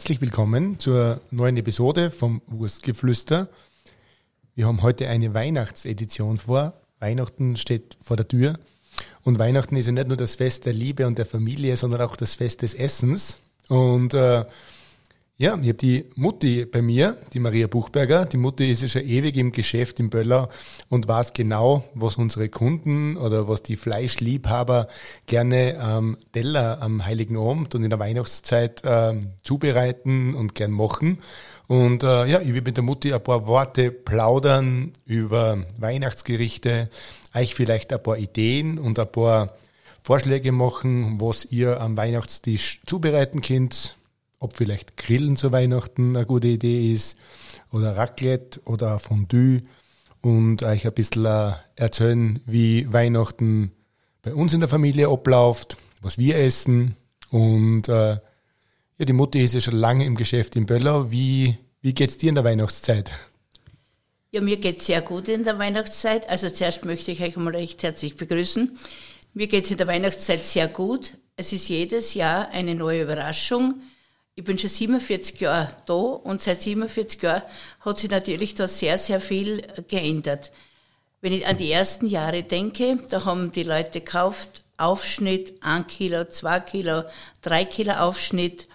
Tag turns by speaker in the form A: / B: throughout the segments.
A: herzlich willkommen zur neuen Episode vom Wurstgeflüster. Wir haben heute eine Weihnachtsedition vor. Weihnachten steht vor der Tür. Und Weihnachten ist ja nicht nur das Fest der Liebe und der Familie, sondern auch das Fest des Essens. Und äh, ja, ich habe die Mutti bei mir, die Maria Buchberger. Die Mutti ist ja schon ewig im Geschäft in Böllau und weiß genau, was unsere Kunden oder was die Fleischliebhaber gerne am Teller am Heiligen Abend und in der Weihnachtszeit ähm, zubereiten und gern machen. Und äh, ja, ich will mit der Mutti ein paar Worte plaudern über Weihnachtsgerichte, euch vielleicht ein paar Ideen und ein paar Vorschläge machen, was ihr am Weihnachtstisch zubereiten könnt ob vielleicht Grillen zu Weihnachten eine gute Idee ist oder Raclette oder Fondue und euch ein bisschen äh, erzählen, wie Weihnachten bei uns in der Familie abläuft, was wir essen und äh, ja, die Mutti ist ja schon lange im Geschäft in Böllau. Wie, wie geht's dir in der Weihnachtszeit?
B: Ja, mir geht's sehr gut in der Weihnachtszeit. Also zuerst möchte ich euch einmal recht herzlich begrüßen. Mir geht's in der Weihnachtszeit sehr gut. Es ist jedes Jahr eine neue Überraschung. Ich bin schon 47 Jahre da und seit 47 Jahren hat sich natürlich da sehr, sehr viel geändert. Wenn ich an die ersten Jahre denke, da haben die Leute gekauft, Aufschnitt, ein Kilo, zwei Kilo, drei Kilo Aufschnitt.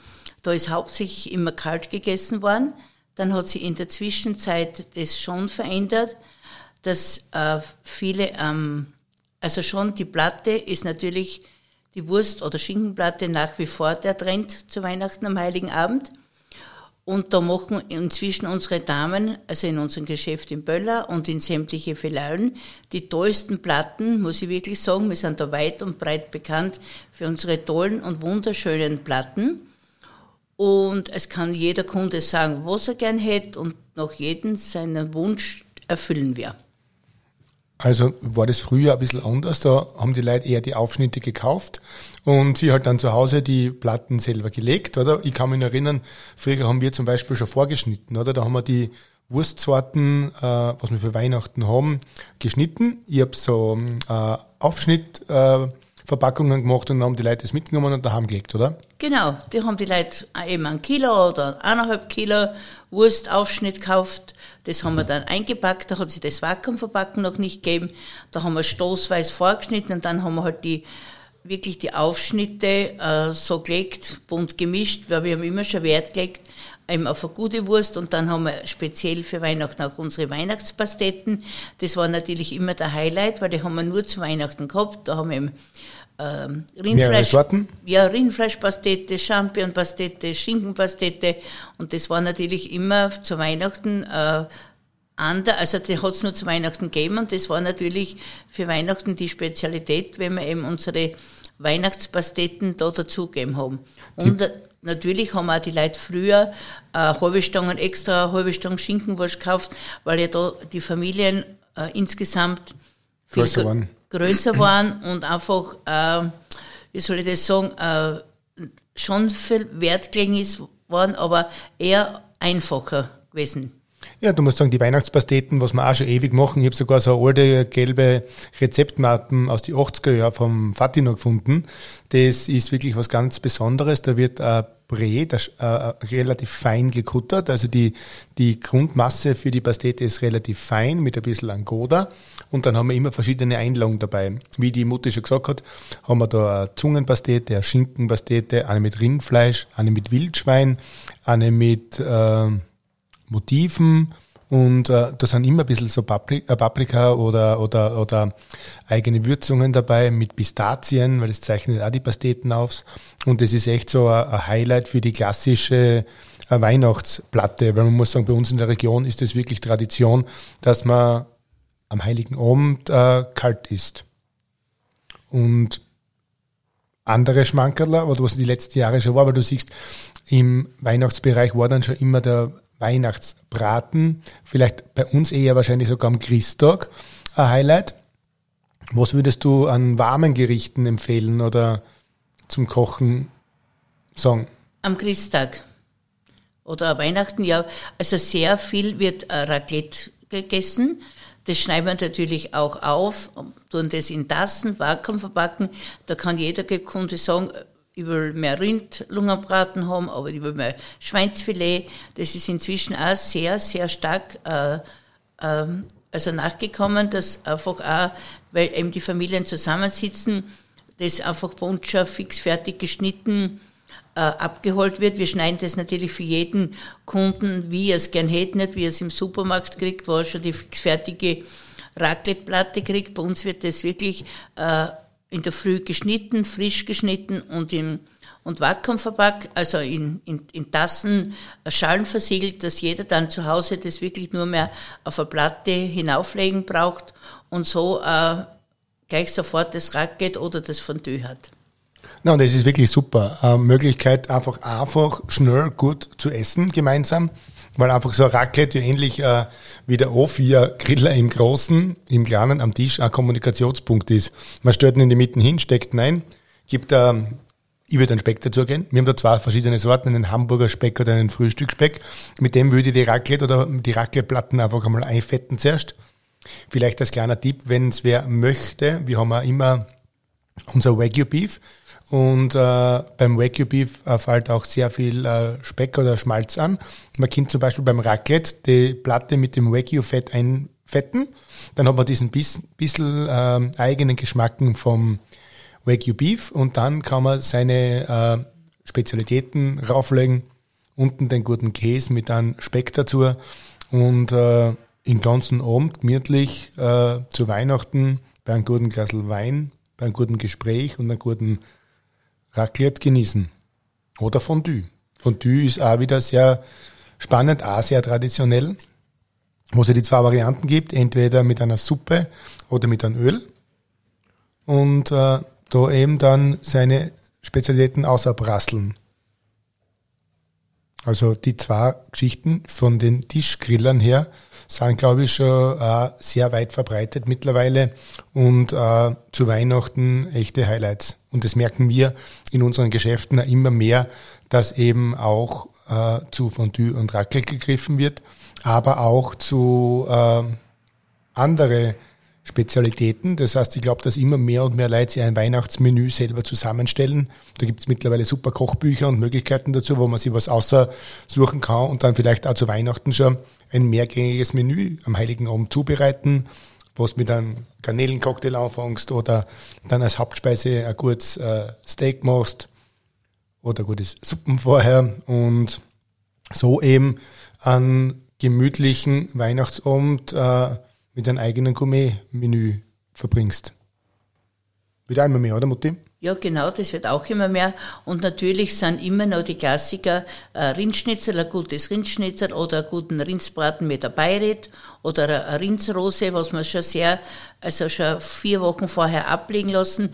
B: Da ist hauptsächlich immer kalt gegessen worden. Dann hat sich in der Zwischenzeit das schon verändert, dass äh, viele, ähm, also schon die Platte ist natürlich die Wurst- oder Schinkenplatte nach wie vor der Trend zu Weihnachten am Heiligen Abend. Und da machen inzwischen unsere Damen, also in unserem Geschäft in Böller und in sämtliche Filialen, die tollsten Platten, muss ich wirklich sagen. Wir sind da weit und breit bekannt für unsere tollen und wunderschönen Platten. Und es kann jeder Kunde sagen, was er gern hätte und nach jedem seinen Wunsch erfüllen wir.
A: Also war das früher ein bisschen anders. Da haben die Leute eher die Aufschnitte gekauft und sie halt dann zu Hause die Platten selber gelegt, oder? Ich kann mich erinnern, früher haben wir zum Beispiel schon vorgeschnitten, oder? Da haben wir die Wurstsorten, äh, was wir für Weihnachten haben, geschnitten. Ich habe so äh, Aufschnitt äh, gemacht und dann haben die Leute das mitgenommen und daheim gelegt, oder?
B: Genau, die haben die Leute eben ein Kilo oder eineinhalb Kilo Wurstaufschnitt gekauft. Das haben wir dann eingepackt, da hat sich das Vakuumverpacken noch nicht gegeben. Da haben wir stoßweise vorgeschnitten und dann haben wir halt die wirklich die Aufschnitte äh, so gelegt, bunt gemischt, weil wir haben immer schon Wert gelegt eben auf eine gute Wurst und dann haben wir speziell für Weihnachten auch unsere Weihnachtspasteten. Das war natürlich immer der Highlight, weil die haben wir nur zu Weihnachten gehabt. Da haben wir eben ähm, Rindfleisch, ja, Rindfleischpastete, Champignonpastete, Schinkenpastete und das war natürlich immer zu Weihnachten äh, anders, also die hat es nur zu Weihnachten gegeben und das war natürlich für Weihnachten die Spezialität, wenn wir eben unsere Weihnachtspasteten da dazugegeben haben. Und die Natürlich haben auch die Leute früher äh, halbe Stangen extra, halbe Stangen Schinkenwurst gekauft, weil ja da die Familien äh, insgesamt
A: größer waren.
B: Größer waren und einfach, äh, wie soll ich das sagen, äh, schon viel Wert gelegen ist worden, aber eher einfacher gewesen.
A: Ja, du musst sagen, die Weihnachtspasteten, was wir auch schon ewig machen, ich habe sogar so alte gelbe Rezeptmappen aus die 80er Jahren vom Fatino gefunden. Das ist wirklich was ganz Besonderes. Da wird ein Bré, das, äh, relativ fein gekuttert. Also die, die Grundmasse für die Pastete ist relativ fein mit ein bisschen Angoda. Und dann haben wir immer verschiedene Einlagen dabei. Wie die Mutter schon gesagt hat, haben wir da eine Zungenpastete, eine Schinkenpastete, eine mit Rindfleisch, eine mit Wildschwein, eine mit äh, Motiven und äh, da sind immer ein bisschen so Paprika, äh, Paprika oder, oder, oder eigene Würzungen dabei mit Pistazien, weil das zeichnet auch die Pasteten aus. Und das ist echt so ein, Highlight für die klassische äh, Weihnachtsplatte, weil man muss sagen, bei uns in der Region ist es wirklich Tradition, dass man am Heiligen Abend äh, kalt isst. Und andere Schmankerler, oder was die letzten Jahre schon war, weil du siehst, im Weihnachtsbereich war dann schon immer der Weihnachtsbraten, vielleicht bei uns eher wahrscheinlich sogar am Christtag ein Highlight. Was würdest du an warmen Gerichten empfehlen oder zum Kochen sagen?
B: Am Christtag oder Weihnachten, ja. Also sehr viel wird äh, Raclette gegessen. Das schneiden wir natürlich auch auf, tun das in Tassen, Vakuum verpacken. Da kann jeder Kunde sagen, ich will mehr Rindlungenbraten haben, aber ich will mehr Schweinsfilet. Das ist inzwischen auch sehr, sehr stark äh, äh, also nachgekommen, dass einfach auch, weil eben die Familien zusammensitzen, das einfach bei uns schon fix fertig geschnitten äh, abgeholt wird. Wir schneiden das natürlich für jeden Kunden, wie er es gern hätte, nicht wie er es im Supermarkt kriegt, wo er schon die fix fertige Raclette-Platte kriegt. Bei uns wird das wirklich äh, in der Früh geschnitten, frisch geschnitten und im und Vakuum verpackt, also in, in, in Tassen, äh, Schalen versiegelt, dass jeder dann zu Hause das wirklich nur mehr auf eine Platte hinauflegen braucht und so äh, gleich sofort das Raclette oder das Fondue hat.
A: Na, und das ist wirklich super. Äh, Möglichkeit, einfach einfach schnell gut zu essen gemeinsam, weil einfach so ein Raclette ähnlich äh, wie der O4-Griller im Großen, im Kleinen am Tisch ein Kommunikationspunkt ist. Man stellt ihn in die Mitte hin, steckt ihn ein, gibt ähm, ich würde einen Speck dazugehen. Wir haben da zwei verschiedene Sorten, einen Hamburger Speck oder einen Frühstücksspeck. Mit dem würde ich die Raclette oder die Raclette-Platten einfach einmal einfetten zuerst. Vielleicht als kleiner Tipp, wenn es wer möchte, wir haben auch immer unser Wagyu Beef und äh, beim Wagyu Beef äh, fällt auch sehr viel äh, Speck oder Schmalz an. Man kann zum Beispiel beim Raclette die Platte mit dem Wagyu Fett einfetten. Dann hat man diesen bis, bisschen äh, eigenen Geschmacken vom Wagyu Beef und dann kann man seine äh, Spezialitäten rauflegen. Unten den guten Käse mit einem Speck dazu und äh, den ganzen Abend gemütlich äh, zu Weihnachten bei einem guten Glas Wein, bei einem guten Gespräch und einem guten Raclette genießen. Oder Fondue. Fondue ist auch wieder sehr spannend, auch sehr traditionell, wo es ja die zwei Varianten gibt, entweder mit einer Suppe oder mit einem Öl. Und äh, da eben dann seine Spezialitäten außerprasseln. Also die zwei Geschichten von den Tischgrillern her sind, glaube ich, schon äh, sehr weit verbreitet mittlerweile und äh, zu Weihnachten echte Highlights. Und das merken wir in unseren Geschäften immer mehr, dass eben auch äh, zu Fondue und Raclette gegriffen wird, aber auch zu äh, andere Spezialitäten. Das heißt, ich glaube, dass immer mehr und mehr Leute sich ein Weihnachtsmenü selber zusammenstellen. Da gibt es mittlerweile super Kochbücher und Möglichkeiten dazu, wo man sich was aussuchen kann und dann vielleicht auch zu Weihnachten schon ein mehrgängiges Menü am Heiligen Abend zubereiten, was mit einem Garnelencocktail anfängst oder dann als Hauptspeise ein gutes äh, Steak machst oder gutes Suppen vorher und so eben einen gemütlichen Weihnachtsabend äh, mit einem eigenen Gourmet-Menü verbringst. Auch immer mehr, oder Mutti?
B: Ja, genau, das wird auch immer mehr. Und natürlich sind immer noch die Klassiker äh, Rindschnitzel, ein gutes Rindschnitzel oder einen guten Rindsbraten mit der Beiret oder eine Rindsrose, was wir schon sehr, also schon vier Wochen vorher ablegen lassen.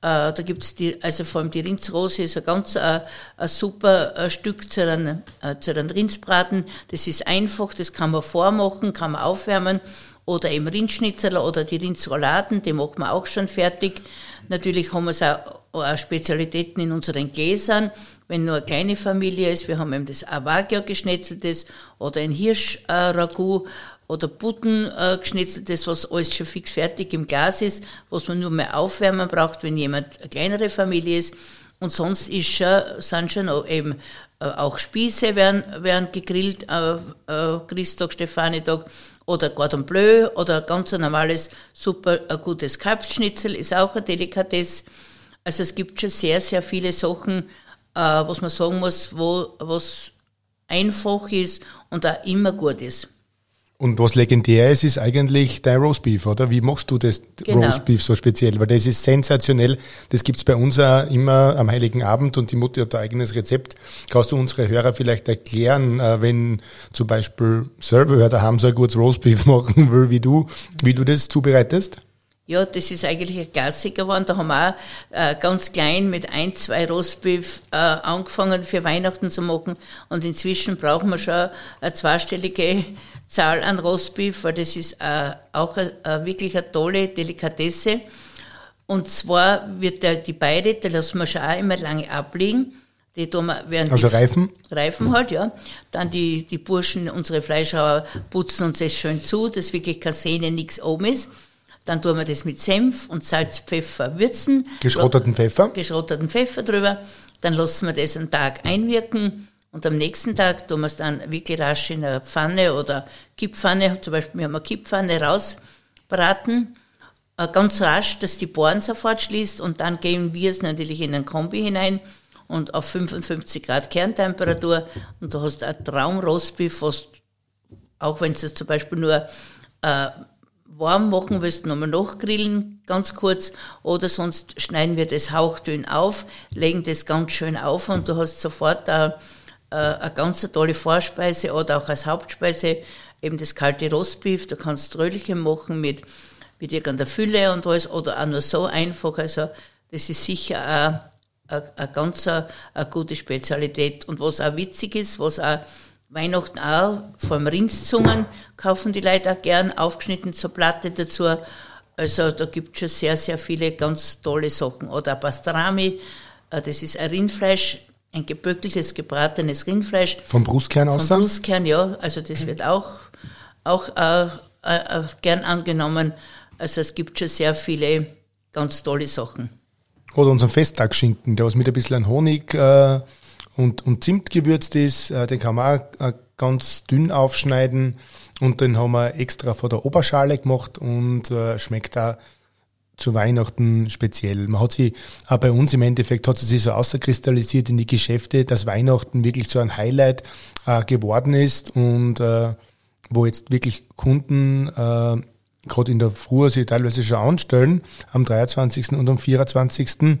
B: Äh, da gibt's die, also vor allem die Rindsrose ist ein ganz äh, ein super äh, Stück zu einem, äh, zu einem Rindsbraten. Das ist einfach, das kann man vormachen, kann man aufwärmen oder eben Rindschnitzel oder die Rindsrouladen, die machen wir auch schon fertig. Natürlich haben wir es auch, auch Spezialitäten in unseren Gläsern. Wenn nur eine kleine Familie ist, wir haben eben das Avagio geschnetzeltes oder ein Hirschragout oder Butten äh, geschnetzeltes, was alles schon fix fertig im Glas ist, was man nur mehr aufwärmen braucht, wenn jemand eine kleinere Familie ist. Und sonst ist schon, sind schon eben äh, auch Spieße werden, werden gegrillt, äh, äh, Christtag, Stefanitag oder Cordon Bleu oder ganz ein normales, super ein gutes Kalbsschnitzel ist auch ein Delikatesse. Also es gibt schon sehr, sehr viele Sachen, äh, was man sagen muss, wo, was einfach ist und auch immer gut ist.
A: Und was legendär ist, ist eigentlich dein Roastbeef, oder? Wie machst du das genau. Roastbeef so speziell? Weil das ist sensationell. Das gibt's bei uns auch immer am Heiligen Abend und die Mutter hat ein eigenes Rezept. Kannst du unsere Hörer vielleicht erklären, äh, wenn zum Beispiel Server daheim so ein gutes Roastbeef machen will wie du, wie du das zubereitest?
B: Ja, das ist eigentlich ein Klassiker geworden. Da haben wir auch äh, ganz klein mit ein, zwei Rostbeef äh, angefangen für Weihnachten zu machen. Und inzwischen brauchen wir schon eine zweistellige Zahl an Rostbeef, weil das ist äh, auch a, wirklich eine tolle Delikatesse. Und zwar wird der, die Beide, die lassen wir schon auch immer lange abliegen. Die tun wir,
A: werden also Reifen?
B: Reifen halt, ja. Dann die, die Burschen, unsere Fleischhauer, putzen uns das schön zu, dass wirklich keine Sehne, nichts oben ist. Dann tun wir das mit Senf und Salz, Pfeffer würzen.
A: Geschrotteten Pfeffer?
B: Geschrotteten Pfeffer drüber. Dann lassen wir das einen Tag einwirken und am nächsten Tag tun wir es dann wirklich rasch in einer Pfanne oder Kipppfanne, zum Beispiel wir haben eine Kipppfanne rausbraten, äh, ganz rasch, dass die Bohren sofort schließt und dann geben wir es natürlich in ein Kombi hinein und auf 55 Grad Kerntemperatur. Und du hast ein Traum-Rostbeef, auch wenn du es zum Beispiel nur äh, warm machen willst, nochmal nachgrillen, ganz kurz, oder sonst schneiden wir das hauchdünn auf, legen das ganz schön auf und du hast sofort eine, äh, eine ganz tolle Vorspeise oder auch als Hauptspeise eben das kalte Rostbeef, du kannst Röllchen machen mit, mit irgendeiner Fülle und alles oder auch nur so einfach, also das ist sicher auch eine, ganz eine gute Spezialität und was auch witzig ist, was auch Weihnachten auch, vor allem Rindszungen kaufen die Leute auch gern, aufgeschnitten zur Platte dazu. Also da gibt es schon sehr, sehr viele ganz tolle Sachen. Oder Pastrami, äh, das ist ein Rindfleisch, ein geböckeltes, gebratenes Rindfleisch.
A: Vom Brustkern aus?
B: Vom Brustkern, ja. Also das wird auch, auch äh, äh, gern angenommen. Also es gibt schon sehr viele ganz tolle Sachen.
A: Oder unseren Festtagsschinken, der was mit ein bisschen Honig äh, und, und Zimt gewürzt ist. Äh, den kann man auch äh, ganz dünn aufschneiden und den haben wir extra vor der Oberschale gemacht und äh, schmeckt da zu Weihnachten speziell. Man hat sie, auch bei uns im Endeffekt hat sie sich so außerkristallisiert in die Geschäfte, dass Weihnachten wirklich so ein Highlight äh, geworden ist und äh, wo jetzt wirklich Kunden äh, gerade in der Früh sich teilweise schon anstellen, am 23. und am 24.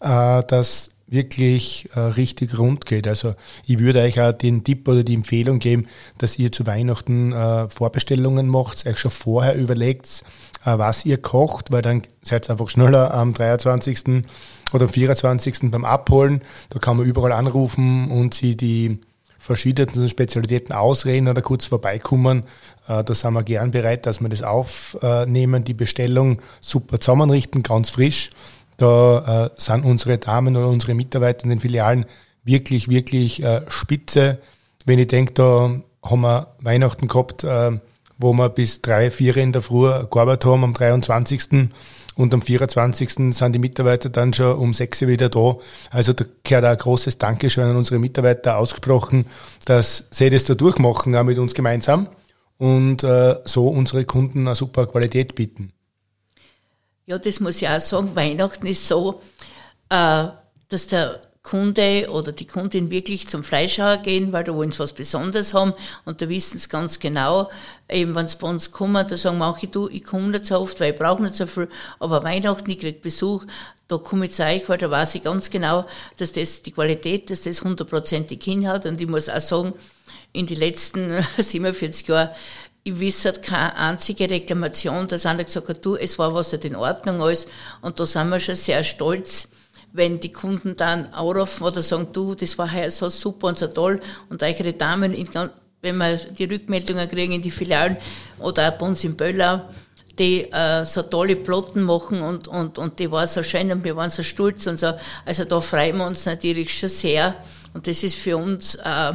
A: Äh, dass wirklich äh, richtig rund geht. Also ich würde euch auch den Tipp oder die Empfehlung geben, dass ihr zu Weihnachten äh, Vorbestellungen macht, euch schon vorher überlegt, äh, was ihr kocht, weil dann seid ihr einfach schneller am 23. oder am 24. beim Abholen. Da kann man überall anrufen und sie die verschiedenen Spezialitäten ausreden oder kurz vorbeikommen. Äh, da sind wir gern bereit, dass wir das aufnehmen, die Bestellung super zusammenrichten, ganz frisch da äh, sind unsere Damen oder unsere Mitarbeiter in den Filialen wirklich, wirklich äh, spitze. Wenn ich denke, da haben wir Weihnachten gehabt, äh, wo wir bis drei, vier in der Früh gearbeitet haben am 23. Und am 24. sind die Mitarbeiter dann schon um sechs wieder da. Also da gehört auch ein großes Dankeschön an unsere Mitarbeiter ausgesprochen, dass sie das da durchmachen, auch mit uns gemeinsam und äh, so unsere Kunden eine super Qualität bieten.
B: Ja, das muss ich auch sagen. Weihnachten ist so, äh, dass der Kunde oder die Kundin wirklich zum Fleischhauer gehen, weil da wollen sie was Besonderes haben und da wissen sie ganz genau, eben wenn sie bei uns kommen, da sagen manche, du, ich komme nicht so oft, weil ich brauche nicht so viel, aber Weihnachten, ich kriege Besuch, da komme ich zu euch, weil da weiß ich ganz genau, dass das die Qualität, dass das hundertprozentig hinhaut und ich muss auch sagen, in den letzten 47 Jahren ich wisse keine einzige Reklamation, dass einer gesagt hat, du, es war was nicht in Ordnung alles. Und da sind wir schon sehr stolz, wenn die Kunden dann anrufen oder sagen, du, das war heuer so super und so toll. Und eure Damen, wenn wir die Rückmeldungen kriegen in die Filialen oder auch bei uns in Böllau, die äh, so tolle Plotten machen und, und, und die war so schön und wir waren so stolz und so. Also da freuen wir uns natürlich schon sehr. Und das ist für uns äh,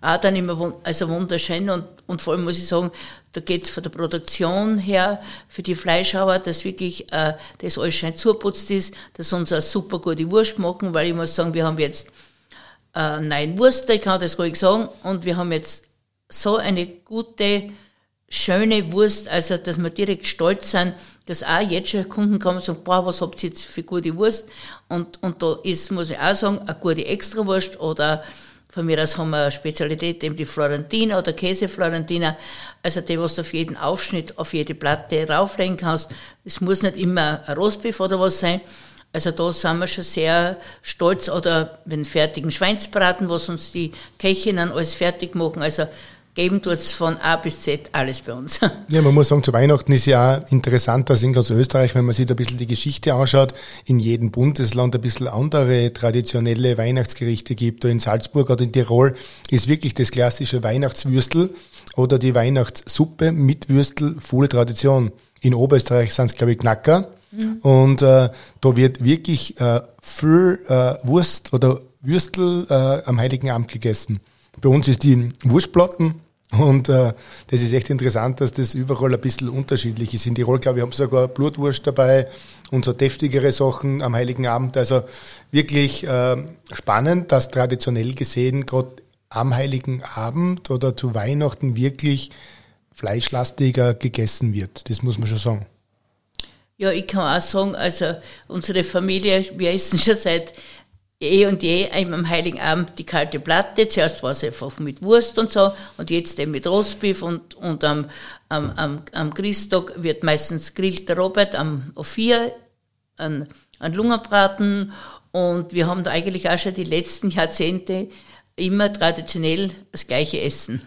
B: auch dann immer also wunderschön und, und vor allem muss ich sagen, da geht's von der Produktion her für die Fleischhauer, dass wirklich äh, das alles schön zuputzt ist, dass uns eine super gute Wurst machen, weil ich muss sagen, wir haben jetzt äh, nein Wurst, ich kann das ruhig sagen, und wir haben jetzt so eine gute, schöne Wurst, also dass wir direkt stolz sind, dass auch jetzt schon Kunden kommen und sagen, boah, was habt ihr jetzt für gute Wurst? Und, und da ist, muss ich auch sagen, eine gute Extrawurst oder von mir aus haben wir eine Spezialität, eben die Florentina oder Käse-Florentina. Also die, was du auf jeden Aufschnitt, auf jede Platte rauflegen kannst. Es muss nicht immer ein Rostbeef oder was sein. Also da sind wir schon sehr stolz. Oder wenn fertigen Schweinsbraten, was uns die Köchinnen alles fertig machen. Also geben tut es von A bis Z alles bei uns.
A: Ja, man muss sagen, zu Weihnachten ist ja auch interessant, dass in ganz Österreich, wenn man sich da ein bisschen die Geschichte anschaut, in jedem Bundesland ein bisschen andere traditionelle Weihnachtsgerichte gibt. Da in Salzburg oder in Tirol ist wirklich das klassische Weihnachtswürstel oder die Weihnachtssuppe mit Würstel volle Tradition. In Oberösterreich sind es, glaube ich, Knacker. Mhm. Und äh, da wird wirklich äh, viel äh, Wurst oder Würstel äh, am Heiligen Abend gegessen. Bei uns ist die Wurstplatten Und äh, das ist echt interessant, dass das überall ein bisschen unterschiedlich ist. In Tirol, glaube ich, haben sogar Blutwurst dabei und so deftigere Sachen am Heiligen Abend. Also wirklich äh, spannend, dass traditionell gesehen gerade am Heiligen Abend oder zu Weihnachten wirklich fleischlastiger gegessen wird. Das muss man schon sagen.
B: Ja, ich kann auch sagen, also unsere Familie, wir essen schon seit eh und je am Heiligen Abend die kalte Platte. Zuerst war es einfach mit Wurst und so und jetzt eben mit Rostbeef und, und am, am, am, am Christtag wird meistens grillt der Robert am O4, an, an Lungenbraten und wir haben da eigentlich auch schon die letzten Jahrzehnte immer traditionell das gleiche Essen.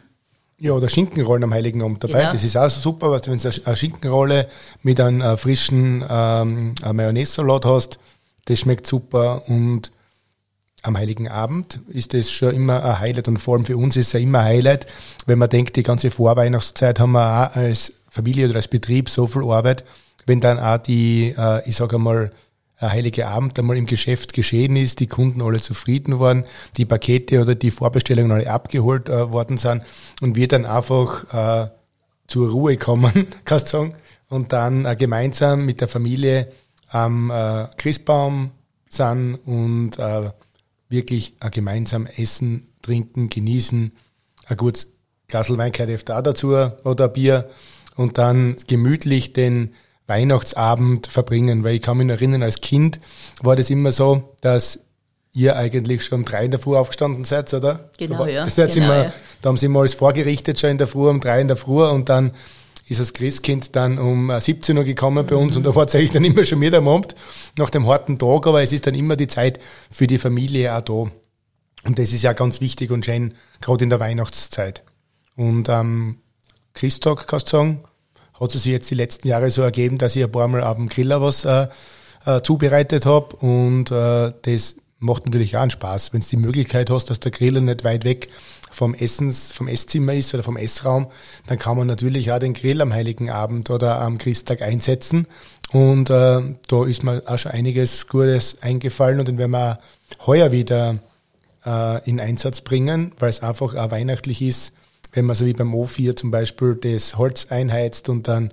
A: Ja, oder Schinkenrollen am Heiligen Abend dabei. Genau. Das ist auch super, was, wenn du eine Schinkenrolle mit einem äh, frischen ähm, Mayonnaise-Salat hast, das schmeckt super und am Heiligen Abend ist das schon immer ein Highlight und vor allem für uns ist es ja immer ein Highlight, wenn man denkt, die ganze Vorweihnachtszeit haben wir auch als Familie oder als Betrieb so viel Arbeit, wenn dann auch die, äh, ich sage einmal, ein Heilige Abend einmal im Geschäft geschehen ist, die Kunden alle zufrieden waren, die Pakete oder die Vorbestellungen alle abgeholt äh, worden sind und wir dann einfach äh, zur Ruhe kommen, kannst du sagen, und dann gemeinsam mit der Familie am Christbaum sind und wirklich ein gemeinsam essen, trinken, genießen, ein gutes Glas Wein gehört da dazu oder ein Bier und dann gemütlich den Weihnachtsabend verbringen, weil ich kann mich noch erinnern, als Kind war das immer so, dass ihr eigentlich schon um drei in der Früh aufgestanden seid, oder?
B: Genau, ja.
A: Das
B: genau,
A: immer, ja. Da haben sie immer alles vorgerichtet schon in der Früh, um drei in der Früh und dann ist das Christkind dann um 17 Uhr gekommen bei uns mhm. und da war es eigentlich dann immer schon mit am Abend nach dem harten Tag, aber es ist dann immer die Zeit für die Familie auch da. Und das ist ja ganz wichtig und schön, gerade in der Weihnachtszeit. Und am ähm, Christtag, kannst du sagen, hat es sich jetzt die letzten Jahre so ergeben, dass ich ein paar Mal auf dem Griller was äh, äh, zubereitet habe und äh, das macht natürlich auch einen Spaß, wenn du die Möglichkeit hast, dass der Griller nicht weit weg vom Essens, vom Esszimmer ist oder vom Essraum, dann kann man natürlich auch den Grill am Heiligen Abend oder am Christtag einsetzen. Und äh, da ist mir auch schon einiges Gutes eingefallen und den werden wir heuer wieder äh, in Einsatz bringen, weil es einfach auch weihnachtlich ist, wenn man so wie beim O4 zum Beispiel das Holz einheizt und dann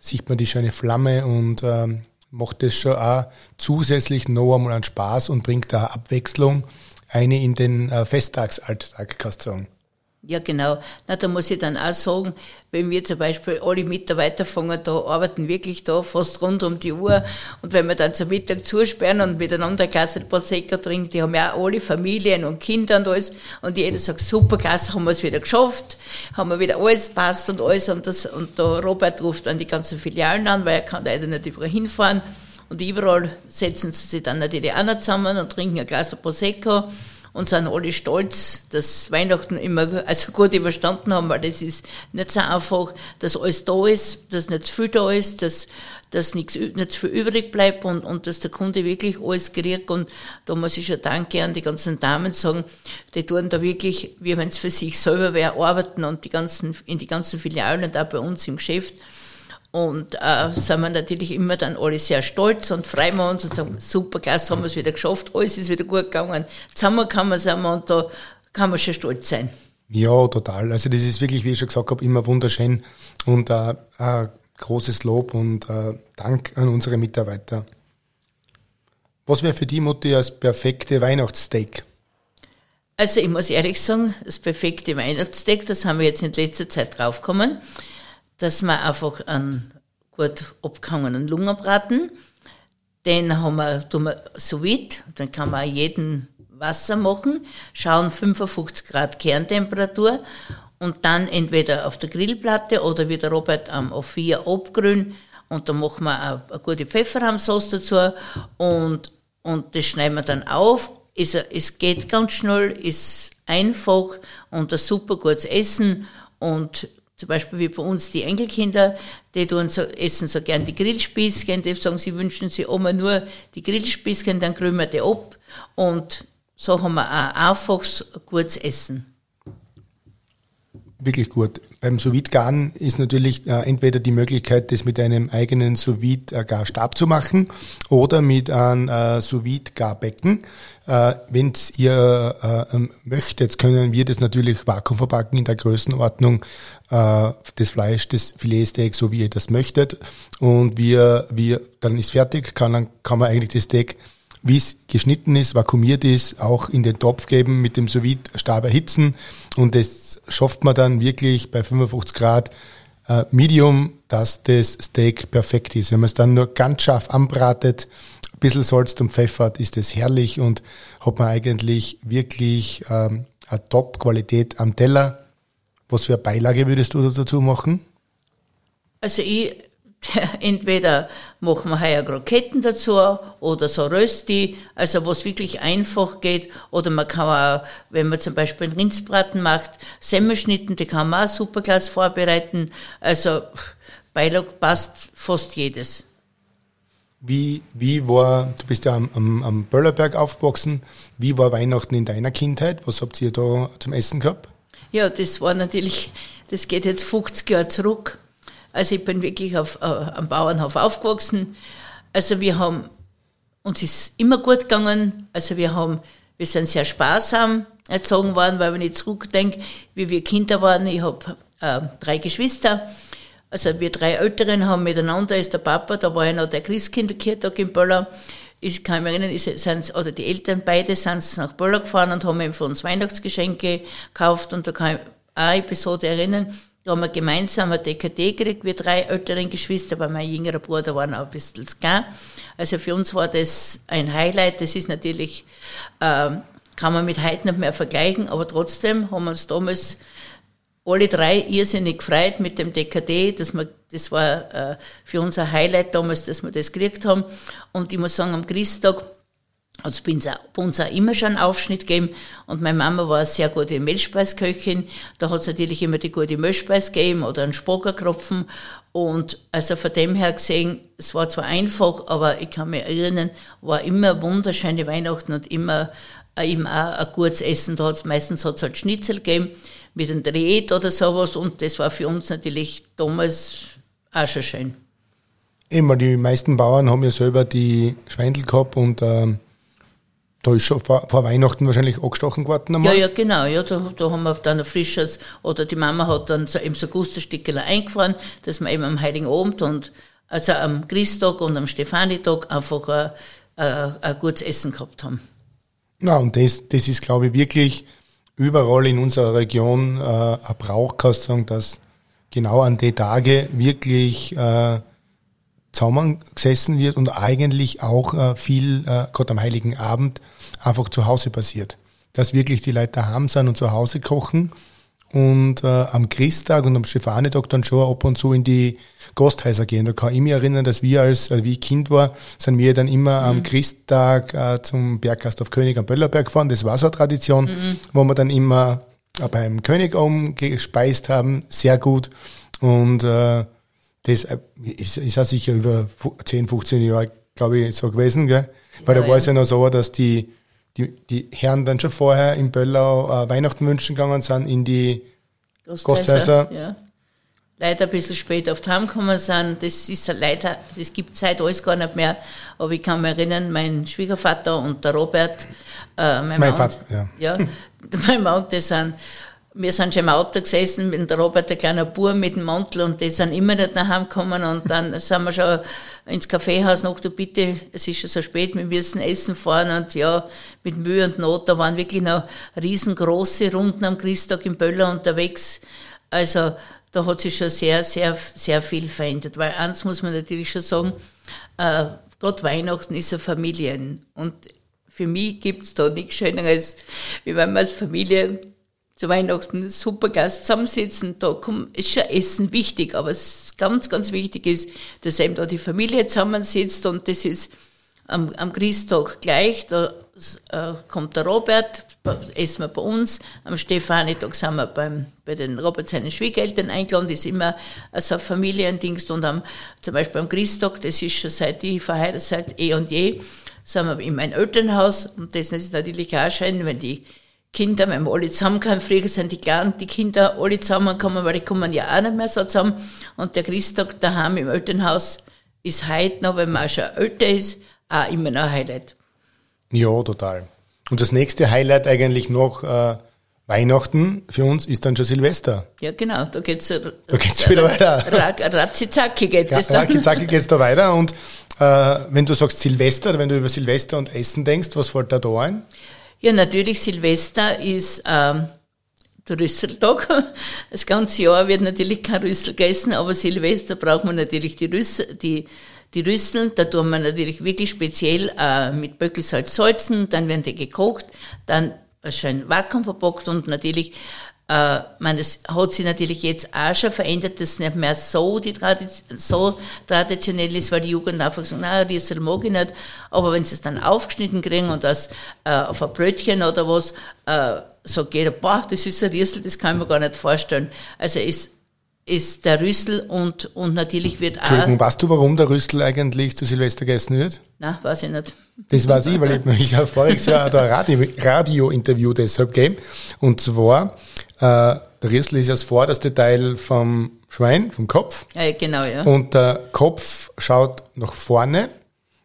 A: sieht man die schöne Flamme und ähm, macht das schon auch zusätzlich noch einmal einen Spaß und bringt da Abwechslung eine in den äh, Festtagsalltag, kannst du sagen.
B: Ja, genau. Na, da muss ich dann auch sagen, wenn wir zum Beispiel alle Mitarbeiter fangen, da arbeiten wirklich da fast rund um die Uhr. Und wenn wir dann zum Mittag zusperren und miteinander Klasse Prosecco trinken, die haben ja auch alle Familien und Kinder und alles. Und jeder sagt, super, klasse, haben wir es wieder geschafft, haben wir wieder alles passt und alles. Und, das, und da Robert ruft dann die ganzen Filialen an, weil er kann da also nicht überall hinfahren. Und überall setzen sie sich dann natürlich auch noch zusammen und trinken ein Glas Prosecco und sind alle stolz, dass Weihnachten immer also gut überstanden haben, weil das ist nicht so einfach, dass alles da ist, dass nicht zu viel da ist, dass, dass nichts, nicht zu viel übrig bleibt und, und dass der Kunde wirklich alles kriegt. Und da muss ich schon Danke an die ganzen Damen sagen, die tun da wirklich, wie wenn es für sich selber wäre, arbeiten und die ganzen, in die ganzen Filialen und auch bei uns im Geschäft und äh, sind wir natürlich immer dann alle sehr stolz und freuen wir uns und sagen, super, klasse, haben wir es wieder geschafft, alles ist wieder gut gegangen. Zusammengekommen sind wir und da kann man schon stolz sein.
A: Ja, total. Also das ist wirklich, wie ich schon gesagt habe, immer wunderschön und äh, äh, großes Lob und äh, Dank an unsere Mitarbeiter. Was wäre für die Mutti das perfekte Weihnachtssteak?
B: Also ich muss ehrlich sagen, das perfekte Weihnachtssteak, das haben wir jetzt in letzter Zeit draufgekommen dass wir einfach einen gut abgehangenen Lungenbraten, den haben wir, tun wir so weit, dann kann man jeden Wasser machen, schauen 55 Grad Kerntemperatur und dann entweder auf der Grillplatte oder wie der Robert am A4 abgrün und dann machen wir eine, eine gute Pfefferrahmsauce dazu und, und das schneiden wir dann auf. Es, es geht ganz schnell, ist einfach und ein super gutes Essen und zum Beispiel wie bei uns die Enkelkinder, die tun so, essen so gern die Grillspießchen, die sagen, sie wünschen sich immer nur die Grillspießchen, dann kriegen wir die ab. Und so haben wir auch einfaches, gutes Essen.
A: wirklich gut. Beim sous garen ist natürlich äh, entweder die Möglichkeit, das mit einem eigenen sous äh, Garstab zu machen oder mit einem äh, sous Garbecken. Äh, Wenn ihr äh, ähm, möchtet, können wir das natürlich vakuum verpacken in der Größenordnung äh, des Fleisch, des Filetsteaks, so wie ihr das möchtet. Und wir, wir, dann ist fertig, kann, dann kann man eigentlich das Steak wie es geschnitten ist, vakuumiert ist, auch in den Topf geben, mit dem sous stab erhitzen und das schafft man dann wirklich bei 55 Grad äh, Medium, dass das Steak perfekt ist. Wenn man es dann nur ganz scharf anbratet, bisschen Salz und pfeffert, ist das herrlich und hat man eigentlich wirklich ähm, eine Top-Qualität am Teller. Was für eine Beilage würdest du dazu machen?
B: Also ich entweder machen wir heuer Kroketten dazu oder so Rösti, also was wirklich einfach geht. Oder man kann auch, wenn man zum Beispiel einen Rindsbraten macht, Semmelschnitten, die kann man auch super klasse vorbereiten. Also Beilag passt fast jedes.
A: Wie, wie war, du bist ja am, am, am Böllerberg aufgewachsen, wie war Weihnachten in deiner Kindheit? Was habt ihr da zum Essen gehabt?
B: Ja, das war natürlich, das geht jetzt 50 Jahre zurück. Also ich bin wirklich auf, äh, am Bauernhof aufgewachsen. Also wir haben, uns ist immer gut gegangen. Also wir haben, wir sind sehr sparsam erzogen worden, weil wenn ich zurückdenke, wie wir Kinder waren, ich habe äh, drei Geschwister. Also wir drei Älteren haben miteinander, ist der Papa, da war ja noch der Christkinderkirchtag in Böller. Ich kann mich erinnern, ist, sind, oder die Eltern beide sind nach Böller gefahren und haben eben für uns Weihnachtsgeschenke gekauft und da kann ich eine Episode erinnern, da haben wir gemeinsam ein DKD gekriegt, wir drei älteren Geschwister, weil mein jüngerer Bruder war noch ein bisschen klein. Also für uns war das ein Highlight. Das ist natürlich, äh, kann man mit heute nicht mehr vergleichen, aber trotzdem haben wir uns damals alle drei irrsinnig gefreut mit dem DKD. Dass wir, das war äh, für uns ein Highlight damals, dass wir das gekriegt haben. Und ich muss sagen, am Christtag also bei uns auch immer schon einen Aufschnitt gegeben und meine Mama war eine sehr gute Mehlspeisköchin. Da hat es natürlich immer die gute Milchspeis gegeben oder einen Spogerkropfen und also von dem her gesehen, es war zwar einfach, aber ich kann mich erinnern, war immer wunderschöne Weihnachten und immer äh, eben auch ein gutes Essen. Da hat's, meistens hat es halt Schnitzel gegeben mit einem Dreht oder sowas und das war für uns natürlich damals auch schon schön.
A: Immer, die meisten Bauern haben ja selber die Schweindel gehabt und ähm da ist schon vor, vor Weihnachten wahrscheinlich angestochen geworden
B: einmal. Ja, ja, genau. Ja, da, da haben wir dann ein frisches, oder die Mama hat dann so, eben so Gusterstückel eingefahren, dass wir eben am Heiligen Abend und also am Christtag und am Stefanitag einfach ein, ein, ein gutes Essen gehabt haben.
A: Ja, und das, das ist, glaube ich, wirklich überall in unserer Region äh, ein Brauch, kannst sagen, dass genau an die Tage wirklich äh, zusammengesessen wird und eigentlich auch äh, viel, äh, gerade am Heiligen Abend, einfach zu Hause passiert. Dass wirklich die Leute daheim sind und zu Hause kochen und äh, am Christtag und am Stefanitag dann schon ab und zu in die Gasthäuser gehen. Da kann ich mich erinnern, dass wir als, äh, wie ich Kind war, sind wir dann immer mhm. am Christtag äh, zum Berggast auf König am Böllerberg gefahren. Das war so eine Tradition, mhm. wo wir dann immer äh, beim König oben gespeist haben. Sehr gut. Und äh, das äh, ist, ist auch sicher über 10, 15 Jahre, glaube ich, so gewesen. Gell? Weil ja, da war es ja noch so, dass die die, die Herren dann schon vorher in Böllau äh, Weihnachten wünschen gegangen sind in die Gasthäuser. Ja.
B: Leider ein bisschen spät auf die gekommen sind. Das ist leider, das gibt seit alles gar nicht mehr. Aber ich kann mich erinnern, mein Schwiegervater und der Robert,
A: äh, mein, mein Vater, ja.
B: ja. mein Mann, die sind wir sind schon im Auto gesessen mit der Robert, der kleine Bub mit dem Mantel und die sind immer nicht nach Hause gekommen und dann sind wir schon ins Kaffeehaus noch, du bitte, es ist schon so spät, wir müssen essen fahren und ja, mit Mühe und Not, da waren wirklich noch riesengroße Runden am Christtag in Böller unterwegs. Also da hat sich schon sehr, sehr, sehr viel verändert, weil eins muss man natürlich schon sagen, äh, Gott Weihnachten ist eine Familien und für mich gibt's da nichts Schöneres, wie wenn man als Familie zu Weihnachten super Gast zusammensitzen, da ist schon Essen wichtig, aber es ganz, ganz wichtig ist, dass eben da die Familie zusammensitzt und das ist am, am Christtag gleich, da äh, kommt der Robert, essen wir bei uns, am Stefanitag sind wir beim, bei den Robert seinen Schwiegereltern eingeladen, das ist immer so ein Familiendingst und am, zum Beispiel am Christtag, das ist schon seit ich verheiratet, seit eh und je, sind wir in meinem Elternhaus und das ist natürlich auch schön, wenn die Kinder, wenn wir alle zusammenkommen, früher sind die Kleinen, die Kinder alle zusammenkommen, weil die kommen ja auch nicht mehr so zusammen. Und der Christtag daheim im Elternhaus ist heute noch, wenn man auch schon älter ist, auch immer noch ein Highlight.
A: Ja, total. Und das nächste Highlight eigentlich noch äh, Weihnachten für uns ist dann schon Silvester.
B: Ja, genau, da geht's, da
A: geht's wieder weiter.
B: Ratzizacki geht es
A: dann. Ratzizacki geht's da weiter und äh, wenn du sagst Silvester, wenn du über Silvester und Essen denkst, was fällt da da ein?
B: Ja, natürlich, Silvester ist ähm, der Rüsseltag. Das ganze Jahr wird natürlich kein Rüssel gegessen, aber Silvester braucht man natürlich die Rüssel, die, die Rüsseln. Da tun wir natürlich wirklich speziell äh, mit Böckelsalz salzen, dann werden die gekocht, dann schön Vakuum verpackt und natürlich äh, man, das hat sich natürlich jetzt auch schon verändert, dass es nicht mehr so, die Tradition, so traditionell ist, weil die Jugend einfach sagt, na, Riesel mag ich nicht. Aber wenn sie es dann aufgeschnitten kriegen und das äh, auf ein Brötchen oder was, äh, sagt jeder, boah, das ist ein Riesel, das kann ich mir gar nicht vorstellen. Also ist, ist der Rüssel und, und natürlich wird
A: auch... Entschuldigung, weißt du, warum der Rüssel eigentlich zu Silvester gegessen wird?
B: Nein, weiß ich nicht.
A: Das weiß ich, weil ich mich ja voriges Jahr ein Radio-Interview deshalb gegeben. Und zwar äh, der Rissel ist ja das vorderste Teil vom Schwein, vom Kopf.
B: Ja, genau, ja.
A: Und der Kopf schaut nach vorne.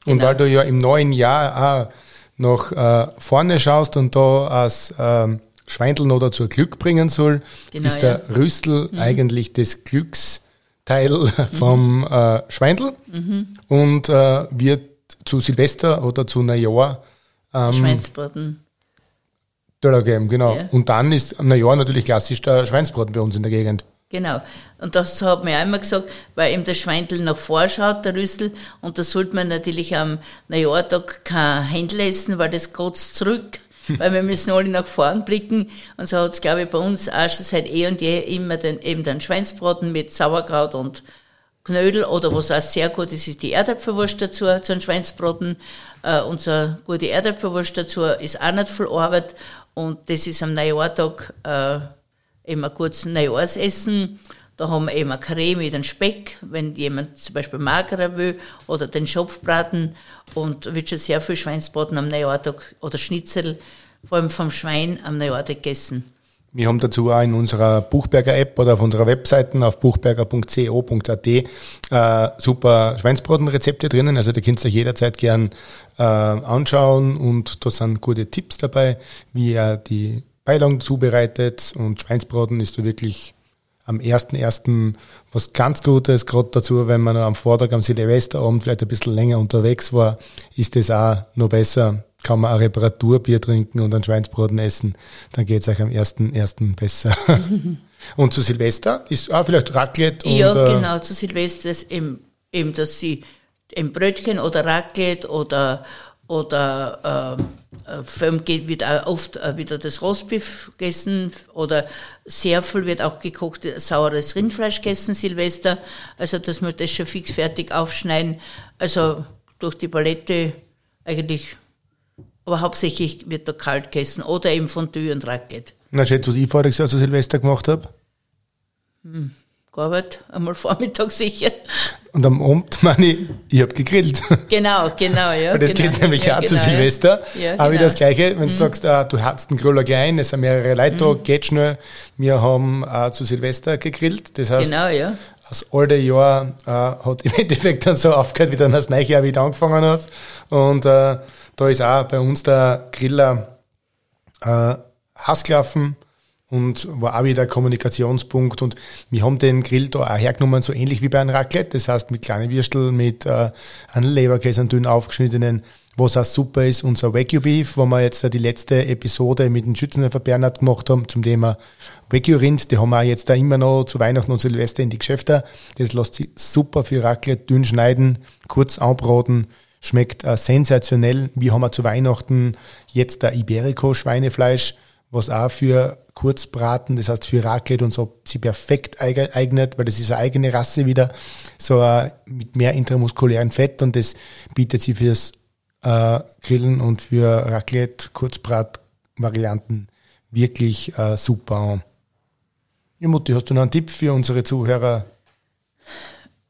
A: Und genau. weil du ja im neuen Jahr auch nach äh, vorne schaust und da als äh, Schweindel noch dazu Glück bringen soll, genau, ist der ja. Rüssel mhm. eigentlich das Glücksteil mhm. vom äh, Schweindel mhm. und äh, wird zu Silvester oder zu Neujahr
B: ähm, Schweinsbraten
A: Dollar geben, genau. Ja. Und dann ist am Neujahr natürlich klassisch der Schweinsbraten bei uns in der Gegend.
B: Genau. Und das hat mir immer gesagt, weil eben der Schweindel nach vorschaut, der Rüssel, und da sollte man natürlich am Neujahrtag kein Händel essen, weil das kotzt zurück, weil wir müssen alle nach vorn blicken. Und so hat es, glaube ich, bei uns auch schon seit eh und je immer den, eben den Schweinsbraten mit Sauerkraut und Knödel oder was auch sehr gut ist, ist die Erdäpfelwurst dazu, zu einem Schweinsbraten. Äh, unsere gute Erdäpfelwurst dazu ist auch nicht viel Arbeit und das ist am Neujahrtag äh, ein kurzes Neujahrsessen. Da haben wir eben eine Creme mit einem Speck, wenn jemand zum Beispiel magerer will, oder den Schopfbraten. Und wird schon sehr viel Schweinsbraten am Neujahrtag oder Schnitzel, vor allem vom Schwein am Neujahrtag gegessen.
A: Wir haben dazu auch in unserer Buchberger App oder auf unserer Webseite auf buchberger.co.at äh, super Schweinsbratenrezepte drinnen. Also da könnt ihr euch jederzeit gern äh, anschauen und da sind gute Tipps dabei, wie ihr die Beilagen zubereitet. Und Schweinsbraten ist da wirklich am 1.1. was ganz Gutes, gerade dazu, wenn man am Vortag am Silvesterabend vielleicht ein bisschen länger unterwegs war, ist das auch noch besser kann man ein Reparaturbier trinken und einen Schweinsbraten essen, dann geht es euch am ersten, ersten besser. und zu Silvester ist auch vielleicht Raclette und.
B: Ja, äh, genau, zu Silvester ist eben, eben, dass sie ein Brötchen oder Raclette oder, oder äh, Film geht, wird auch oft äh, wieder das Rostbiff gegessen oder sehr viel wird auch gekocht, saures Rindfleisch gegessen, Silvester. Also, dass wir das schon fix fertig aufschneiden. Also, durch die Palette eigentlich aber hauptsächlich wird da kalt gegessen oder eben Fondue und Raclette.
A: Na, schätzt, was ich voriges Jahr zu Silvester gemacht habe?
B: Hm, gearbeitet, einmal Vormittag sicher.
A: Und am Abend, meine ich, ich habe gegrillt.
B: Genau, genau, ja.
A: Weil das
B: genau,
A: geht nämlich
B: ja,
A: auch
B: genau,
A: zu Silvester.
B: Ja,
A: ja, aber genau. das Gleiche, wenn du mhm. sagst, ah, du hast einen Griller klein, es sind mehrere Leute da, mhm. geht schnell. Wir haben auch zu Silvester gegrillt. Das heißt,
B: genau, ja.
A: das alte Jahr äh, hat im Endeffekt dann so aufgehört, wie dann das neue Jahr wieder angefangen hat. Und äh, da ist auch bei uns der Griller äh, Hassklaffen und war auch wieder Kommunikationspunkt. Und wir haben den Grill da auch hergenommen, so ähnlich wie bei einem Raclette. Das heißt mit kleinen Würstel, mit äh, einem Leberkäse, einem dünn aufgeschnittenen, was auch super ist, unser Wagyu Beef, wo wir jetzt die letzte Episode mit dem Schützenhelfer Bernhard gemacht haben zum Thema Wagyu Rind. Die haben wir jetzt da immer noch zu Weihnachten und Silvester in die Geschäfte. Das lässt sich super für Raclette dünn schneiden, kurz anbraten Schmeckt äh, sensationell. Wir haben zu Weihnachten jetzt der Iberico-Schweinefleisch, was auch für Kurzbraten, das heißt für Raclette und so, sie perfekt eignet, weil das ist eine eigene Rasse wieder, so äh, mit mehr intramuskulären Fett und das bietet sie fürs äh, Grillen und für Raclette, Kurzbrat-Varianten wirklich äh, super an. Ja, Mutti, hast du noch einen Tipp für unsere Zuhörer?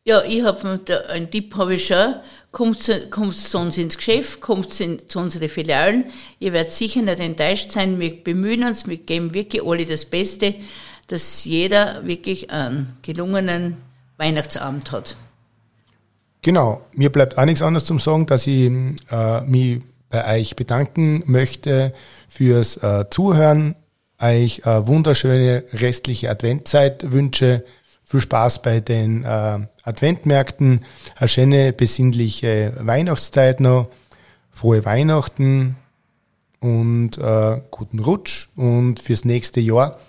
B: Ja, ich habe einen Tipp habe ich schon. Kommt zu, kommt zu uns ins Geschäft, kommt zu, zu unseren Filialen. Ihr werdet sicher nicht enttäuscht sein. Wir bemühen uns, wir geben wirklich alle das Beste, dass jeder wirklich einen gelungenen Weihnachtsabend hat.
A: Genau, mir bleibt auch nichts anderes zum Sagen, dass ich äh, mich bei euch bedanken möchte fürs äh, Zuhören, euch äh, wunderschöne restliche Adventzeit wünsche, viel Spaß bei den äh, Adventmärkten, eine schöne besinnliche Weihnachtszeit noch, frohe Weihnachten und äh, guten Rutsch und fürs nächste Jahr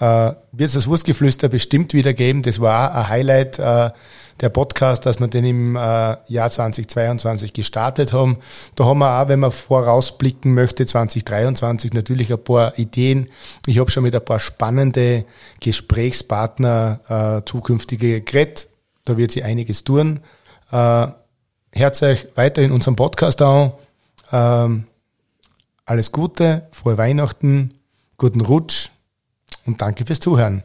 A: äh, wird es das Wurstgeflüster bestimmt wieder geben. Das war ein Highlight äh, der Podcast, dass wir den im äh, Jahr 2022 gestartet haben. Da haben wir auch, wenn man vorausblicken möchte, 2023 natürlich ein paar Ideen. Ich habe schon mit ein paar spannende Gesprächspartner äh, zukünftige geredet. Da wird sich einiges tun. Äh, hört euch weiterhin unseren Podcast an. Ähm, alles Gute, frohe Weihnachten, guten Rutsch und danke fürs Zuhören.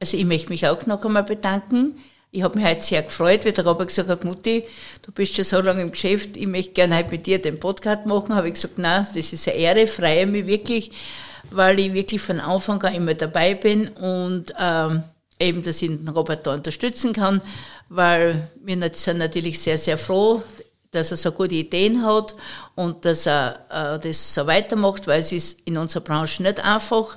B: Also ich möchte mich auch noch einmal bedanken. Ich habe mich heute sehr gefreut, wie der Robert gesagt hat, Mutti, du bist schon so lange im Geschäft, ich möchte gerne heute mit dir den Podcast machen. Habe ich gesagt, nein, das ist eine Ehre, freue mich wirklich, weil ich wirklich von Anfang an immer dabei bin und ähm, eben, dass ich den Robert da unterstützen kann, weil wir sind natürlich sehr, sehr froh, dass er so gute Ideen hat und dass er äh, das so weitermacht, weil es ist in unserer Branche nicht einfach.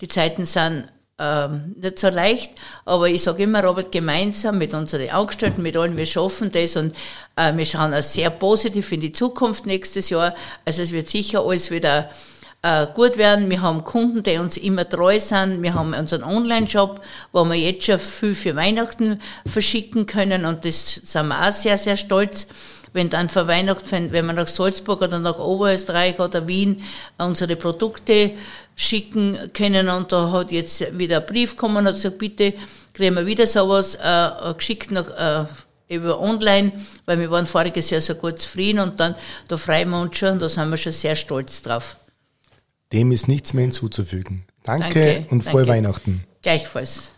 B: Die Zeiten sind ähm, nicht so leicht, aber ich sage immer, Robert, gemeinsam mit unseren Angestellten, mit allen, wir schaffen das und äh, wir schauen auch sehr positiv in die Zukunft nächstes Jahr. Also es wird sicher alles wieder äh, gut werden. Wir haben Kunden, die uns immer treu sind. Wir haben unseren Online-Shop, wo wir jetzt schon viel für Weihnachten verschicken können und das sind wir auch sehr, sehr stolz wenn dann vor Weihnachten, wenn wir nach Salzburg oder nach Oberösterreich oder Wien unsere Produkte schicken können. Und da hat jetzt wieder ein Brief gekommen und hat gesagt, bitte kriegen wir wieder sowas äh, geschickt nach, äh, über online, weil wir waren voriges Jahr so gut zufrieden und dann, da freuen wir uns schon und da sind wir schon sehr stolz drauf.
A: Dem ist nichts mehr hinzuzufügen. Danke, danke und frohe danke. Weihnachten.
B: Gleichfalls.